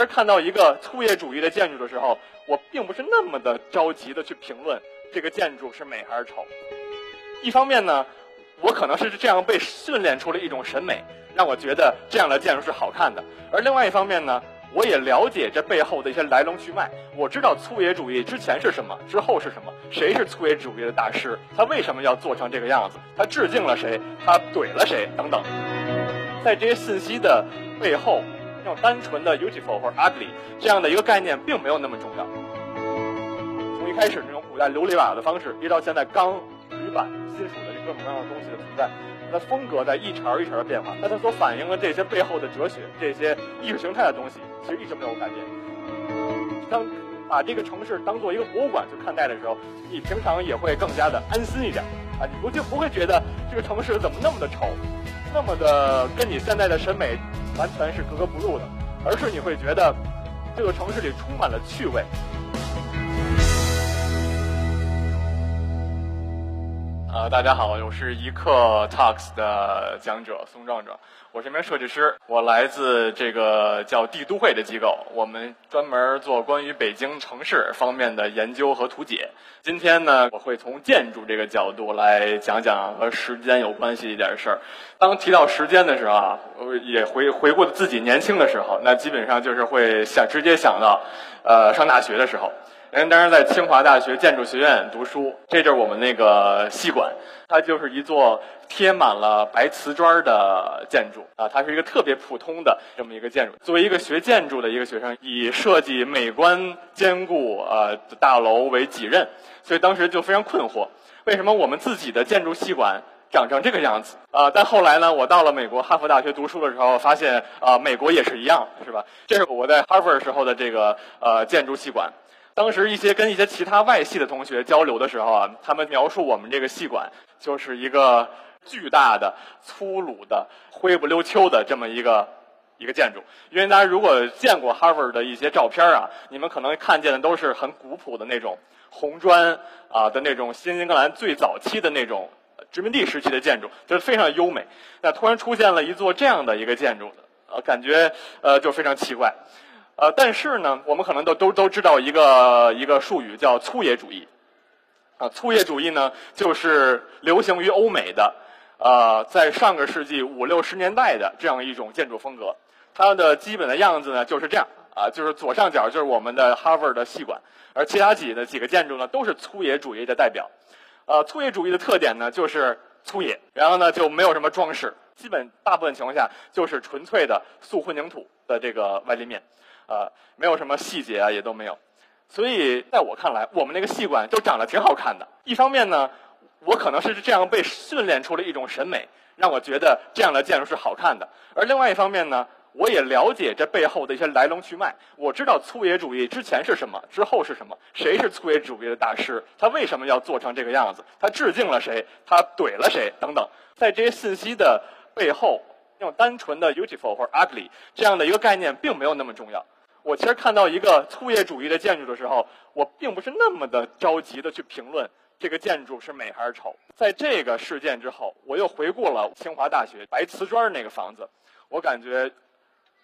而看到一个粗野主义的建筑的时候，我并不是那么的着急的去评论这个建筑是美还是丑。一方面呢，我可能是这样被训练出了一种审美，让我觉得这样的建筑是好看的；而另外一方面呢，我也了解这背后的一些来龙去脉。我知道粗野主义之前是什么，之后是什么，谁是粗野主义的大师，他为什么要做成这个样子，他致敬了谁，他怼了谁等等。在这些信息的背后。单纯的 beautiful 或者 ugly 这样的一个概念并没有那么重要。从一开始那种古代琉璃瓦的方式，一直到现在钢、铝板、金属的各种各样的东西的存在，它的风格在一茬一茬的变化，但它所反映的这些背后的哲学、这些意识形态的东西，其实一直没有改变。当把这个城市当做一个博物馆去看待的时候，你平常也会更加的安心一点啊，你不就不会觉得这个城市怎么那么的丑，那么的跟你现在的审美。完全是格格不入的，而是你会觉得这个城市里充满了趣味。呃，大家好，我是一刻 Talks 的讲者宋壮壮，我是一名设计师，我来自这个叫帝都会的机构，我们专门做关于北京城市方面的研究和图解。今天呢，我会从建筑这个角度来讲讲和时间有关系一点事儿。当提到时间的时候啊，我也回回顾自己年轻的时候，那基本上就是会想直接想到，呃，上大学的时候。人当时在清华大学建筑学院读书，这就是我们那个系馆，它就是一座贴满了白瓷砖的建筑啊，它是一个特别普通的这么一个建筑。作为一个学建筑的一个学生，以设计美观坚固呃大楼为己任，所以当时就非常困惑，为什么我们自己的建筑系馆长成这个样子啊？但后来呢，我到了美国哈佛大学读书的时候，发现啊，美国也是一样，是吧？这是我在哈佛时候的这个呃建筑系馆。当时一些跟一些其他外系的同学交流的时候啊，他们描述我们这个系馆就是一个巨大的、粗鲁的、灰不溜秋的这么一个一个建筑。因为大家如果见过 Harvard 的一些照片啊，你们可能看见的都是很古朴的那种红砖啊的那种新英格兰最早期的那种殖民地时期的建筑，就是非常优美。那突然出现了一座这样的一个建筑，呃，感觉呃就非常奇怪。呃，但是呢，我们可能都都都知道一个一个术语叫粗野主义，啊，粗野主义呢就是流行于欧美的，呃，在上个世纪五六十年代的这样一种建筑风格。它的基本的样子呢就是这样，啊，就是左上角就是我们的 Harvard 的系馆，而其他几的几个建筑呢都是粗野主义的代表。呃，粗野主义的特点呢就是粗野，然后呢就没有什么装饰，基本大部分情况下就是纯粹的素混凝土的这个外立面。呃，没有什么细节啊，也都没有，所以在我看来，我们那个戏馆就长得挺好看的。一方面呢，我可能是这样被训练出了一种审美，让我觉得这样的建筑是好看的；而另外一方面呢，我也了解这背后的一些来龙去脉。我知道粗野主义之前是什么，之后是什么，谁是粗野主义的大师，他为什么要做成这个样子，他致敬了谁，他怼了谁等等。在这些信息的背后，那种单纯的 beautiful 或者 ugly 这样的一个概念并没有那么重要。我其实看到一个粗野主义的建筑的时候，我并不是那么的着急的去评论这个建筑是美还是丑。在这个事件之后，我又回顾了清华大学白瓷砖那个房子，我感觉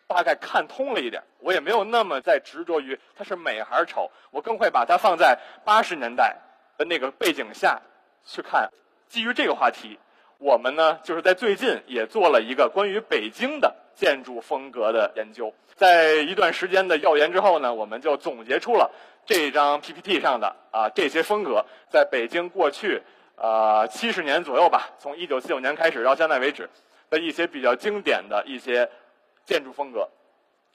大概看通了一点。我也没有那么在执着于它是美还是丑，我更会把它放在八十年代的那个背景下去看。基于这个话题，我们呢就是在最近也做了一个关于北京的。建筑风格的研究，在一段时间的调研之后呢，我们就总结出了这张 PPT 上的啊这些风格，在北京过去啊七十年左右吧，从一九四九年开始到现在为止的一些比较经典的一些建筑风格。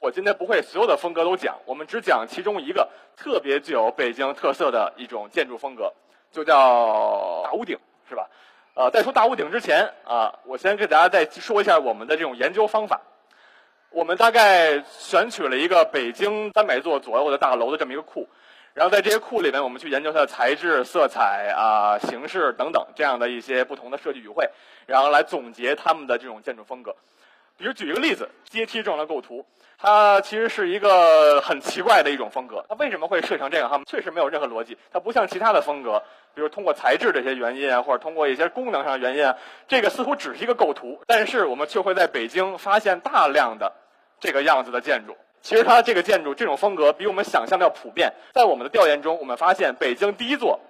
我今天不会所有的风格都讲，我们只讲其中一个特别具有北京特色的一种建筑风格，就叫大屋顶，是吧？呃，在说大屋顶之前啊，我先给大家再说一下我们的这种研究方法。我们大概选取了一个北京三百座左右的大楼的这么一个库，然后在这些库里面，我们去研究它的材质、色彩啊、形式等等这样的一些不同的设计语汇，然后来总结他们的这种建筑风格。比如举一个例子，阶梯状的构图，它其实是一个很奇怪的一种风格。它为什么会设计成这样？哈，确实没有任何逻辑。它不像其他的风格，比如通过材质这些原因啊，或者通过一些功能上的原因啊，这个似乎只是一个构图。但是我们却会在北京发现大量的这个样子的建筑。其实它这个建筑这种风格比我们想象的要普遍。在我们的调研中，我们发现北京第一座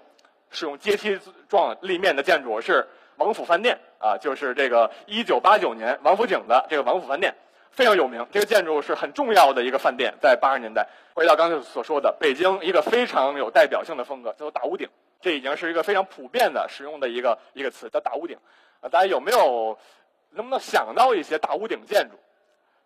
使用阶梯状立面的建筑是王府饭店啊，就是这个一九八九年王府井的这个王府饭店，非常有名。这个建筑是很重要的一个饭店，在八十年代。回到刚才所说的，北京一个非常有代表性的风格叫做大屋顶，这已经是一个非常普遍的使用的一个一个词，叫大屋顶。啊，大家有没有能不能想到一些大屋顶建筑？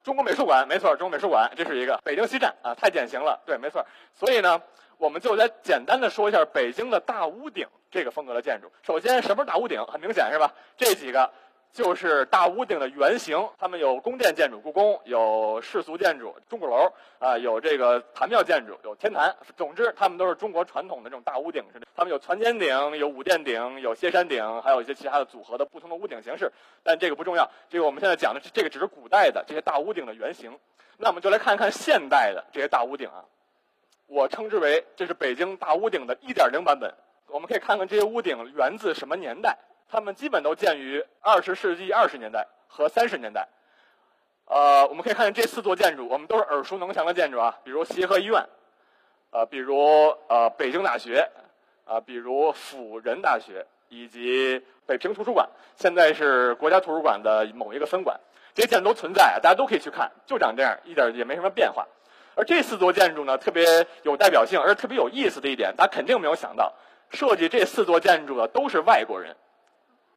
中国美术馆，没错，中国美术馆，这是一个北京西站啊，太典型了，对，没错。所以呢，我们就来简单的说一下北京的大屋顶这个风格的建筑。首先，什么是大屋顶？很明显是吧？这几个。就是大屋顶的原型，他们有宫殿建筑，故宫有世俗建筑，钟鼓楼啊，有这个坛庙建筑，有天坛。总之，他们都是中国传统的这种大屋顶似的。他们有攒尖顶，有五殿顶，有歇山顶，还有一些其他的组合的不同的屋顶形式。但这个不重要，这个我们现在讲的是这个只是古代的这些大屋顶的原型。那我们就来看一看现代的这些大屋顶啊，我称之为这是北京大屋顶的1.0版本。我们可以看看这些屋顶源自什么年代。它们基本都建于二十世纪二十年代和三十年代。呃，我们可以看见这四座建筑，我们都是耳熟能详的建筑啊，比如协和医院，呃，比如呃北京大学，啊，比如辅仁大学，以及北平图书馆，现在是国家图书馆的某一个分馆。这些建筑都存在，大家都可以去看，就长这样，一点也没什么变化。而这四座建筑呢，特别有代表性，而特别有意思的一点，大家肯定没有想到，设计这四座建筑的都是外国人。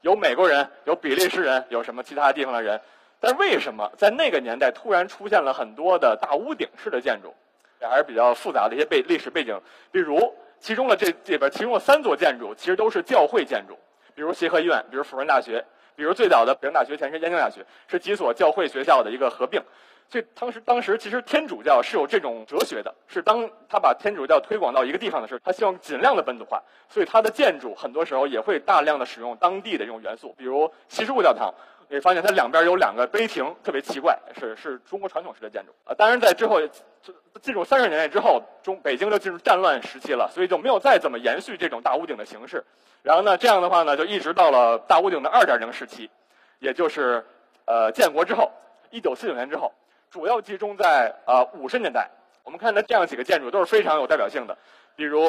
有美国人，有比利时人，有什么其他地方的人？但为什么在那个年代突然出现了很多的大屋顶式的建筑？这还是比较复杂的一些背历史背景。比如，其中的这里边，其中的三座建筑其实都是教会建筑，比如协和医院，比如辅仁大学，比如最早的北京大学，前身燕京大学，是几所教会学校的一个合并。这当时，当时其实天主教是有这种哲学的，是当他把天主教推广到一个地方的时候，他希望尽量的本土化，所以他的建筑很多时候也会大量的使用当地的这种元素，比如西什库教堂，你发现它两边有两个碑亭，特别奇怪，是是中国传统式的建筑啊。当然，在之后进入三十年代之后，中北京就进入战乱时期了，所以就没有再怎么延续这种大屋顶的形式。然后呢，这样的话呢，就一直到了大屋顶的二点零时期，也就是呃建国之后，一九四九年之后。主要集中在啊五十年代，我们看到这样几个建筑都是非常有代表性的，比如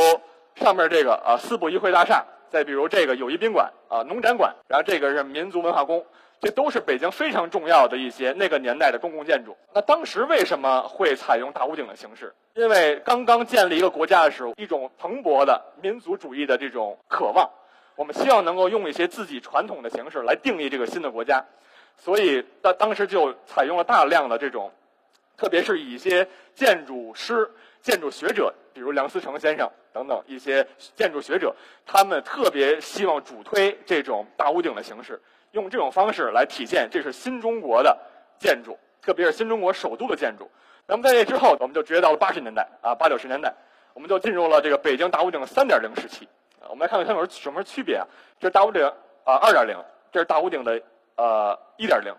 上面这个啊四部议会大厦，再比如这个友谊宾馆啊农展馆，然后这个是民族文化宫，这都是北京非常重要的一些那个年代的公共建筑。那当时为什么会采用大屋顶的形式？因为刚刚建立一个国家的时候，一种蓬勃的民族主义的这种渴望，我们希望能够用一些自己传统的形式来定义这个新的国家。所以当当时就采用了大量的这种，特别是一些建筑师、建筑学者，比如梁思成先生等等一些建筑学者，他们特别希望主推这种大屋顶的形式，用这种方式来体现这是新中国的建筑，特别是新中国首都的建筑。那么在这之后，我们就直接到了八十年代啊，八九十年代，我们就进入了这个北京大屋顶三点零时期。我们来看看它有什么区别啊？这是大屋顶啊，二点零，这是大屋顶的。呃，一点零，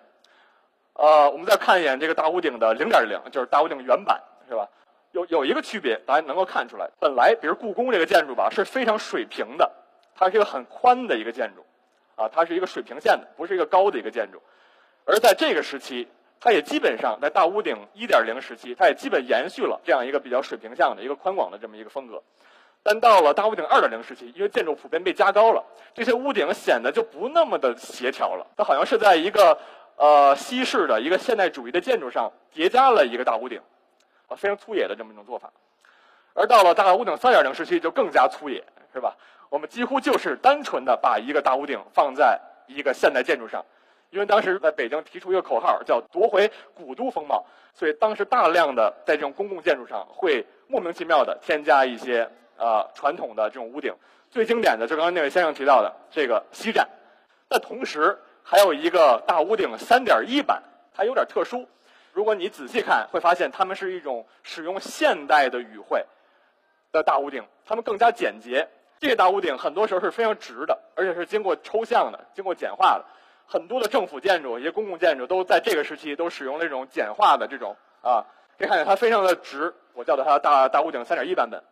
呃，我们再看一眼这个大屋顶的零点零，就是大屋顶原版，是吧？有有一个区别，大家能够看出来。本来，比如故宫这个建筑吧，是非常水平的，它是一个很宽的一个建筑，啊，它是一个水平线的，不是一个高的一个建筑。而在这个时期，它也基本上在大屋顶一点零时期，它也基本延续了这样一个比较水平向的一个宽广的这么一个风格。但到了大屋顶二点零时期，因为建筑普遍被加高了，这些屋顶显得就不那么的协调了。它好像是在一个呃西式的一个现代主义的建筑上叠加了一个大屋顶，啊，非常粗野的这么一种做法。而到了大屋顶三点零时期，就更加粗野，是吧？我们几乎就是单纯的把一个大屋顶放在一个现代建筑上，因为当时在北京提出一个口号叫“夺回古都风貌”，所以当时大量的在这种公共建筑上会莫名其妙的添加一些。呃，传统的这种屋顶，最经典的就刚刚那位先生提到的这个西站，但同时还有一个大屋顶三点一版，它有点特殊。如果你仔细看，会发现它们是一种使用现代的语汇的大屋顶，它们更加简洁。这个大屋顶很多时候是非常直的，而且是经过抽象的、经过简化的。很多的政府建筑、一些公共建筑都在这个时期都使用那种简化的这种啊，可以看见它非常的直。我叫做它大大屋顶三点一版本。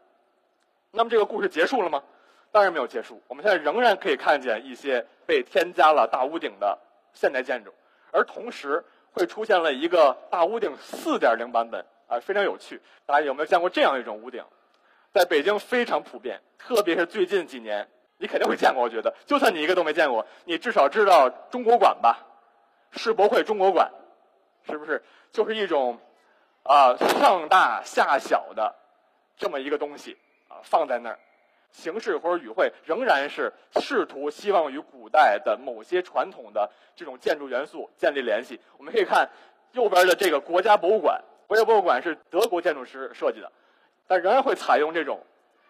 那么这个故事结束了吗？当然没有结束。我们现在仍然可以看见一些被添加了大屋顶的现代建筑，而同时会出现了一个大屋顶4.0版本啊，非常有趣。大家有没有见过这样一种屋顶？在北京非常普遍，特别是最近几年，你肯定会见过。我觉得，就算你一个都没见过，你至少知道中国馆吧？世博会中国馆，是不是就是一种啊上大下小的这么一个东西放在那儿？形式或者语汇仍然是试图希望与古代的某些传统的这种建筑元素建立联系。我们可以看右边的这个国家博物馆，国家博物馆是德国建筑师设计的，但仍然会采用这种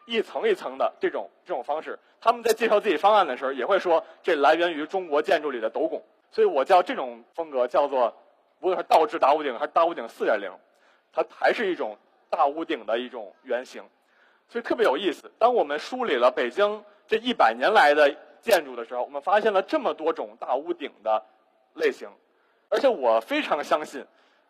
一层一层的这种这种方式。他们在介绍自己方案的时候，也会说这来源于中国建筑里的斗拱。所以我叫这种风格叫做，无论是倒置大屋顶还是大屋顶四点零，它还是一种大屋顶的一种原型。所以特别有意思。当我们梳理了北京这一百年来的建筑的时候，我们发现了这么多种大屋顶的类型，而且我非常相信，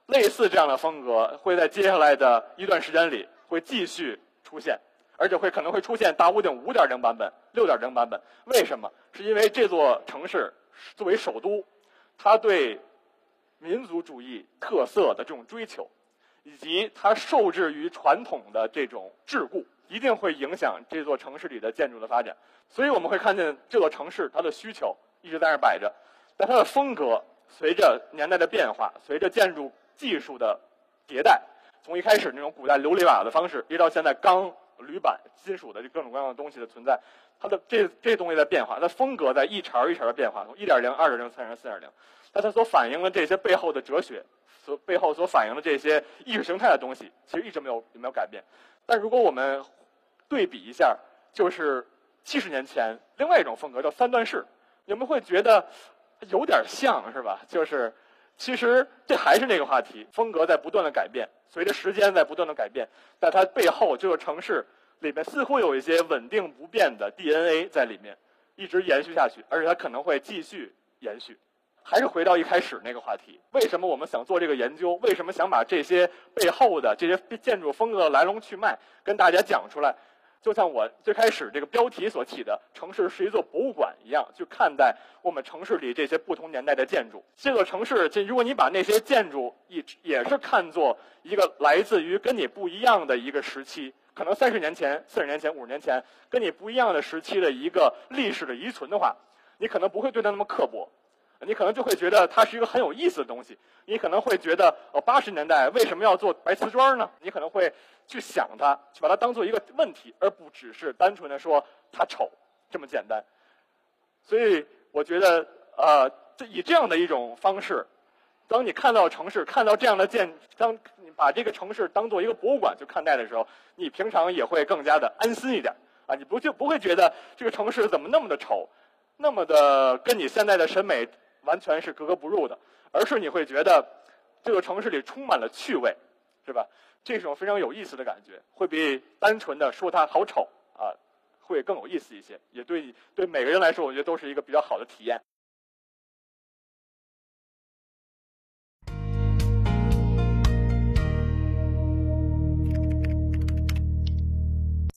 类似这样的风格会在接下来的一段时间里会继续出现，而且会可能会出现大屋顶五点零版本、六点零版本。为什么？是因为这座城市作为首都，它对民族主义特色的这种追求，以及它受制于传统的这种桎梏。一定会影响这座城市里的建筑的发展，所以我们会看见这座城市它的需求一直在那摆着，但它的风格随着年代的变化，随着建筑技术的迭代，从一开始那种古代琉璃瓦的方式，一直到现在钢、铝板、金属的这各种各样的东西的存在，它的这这东西在变化，它风格在一茬一茬的变化，从一点零、二点零、三点零、四点零，但它所反映的这些背后的哲学，所背后所反映的这些意识形态的东西，其实一直没有没有改变。但如果我们对比一下，就是七十年前另外一种风格叫三段式，你们会觉得有点像是吧？就是其实这还是那个话题，风格在不断的改变，随着时间在不断的改变，在它背后这个城市里面似乎有一些稳定不变的 DNA 在里面，一直延续下去，而且它可能会继续延续。还是回到一开始那个话题，为什么我们想做这个研究？为什么想把这些背后的这些建筑风格的来龙去脉跟大家讲出来？就像我最开始这个标题所起的“城市是一座博物馆”一样，去看待我们城市里这些不同年代的建筑。这座城市，这如果你把那些建筑也也是看作一个来自于跟你不一样的一个时期，可能三十年前、四十年前、五十年前跟你不一样的时期的一个历史的遗存的话，你可能不会对它那么刻薄。你可能就会觉得它是一个很有意思的东西。你可能会觉得，哦，八十年代为什么要做白瓷砖呢？你可能会去想它，去把它当做一个问题，而不只是单纯的说它丑这么简单。所以，我觉得，呃，这以这样的一种方式，当你看到城市，看到这样的建，当你把这个城市当做一个博物馆去看待的时候，你平常也会更加的安心一点啊！你不就不会觉得这个城市怎么那么的丑，那么的跟你现在的审美。完全是格格不入的，而是你会觉得这个城市里充满了趣味，是吧？这种非常有意思的感觉，会比单纯的说它好丑啊，会更有意思一些，也对对每个人来说，我觉得都是一个比较好的体验。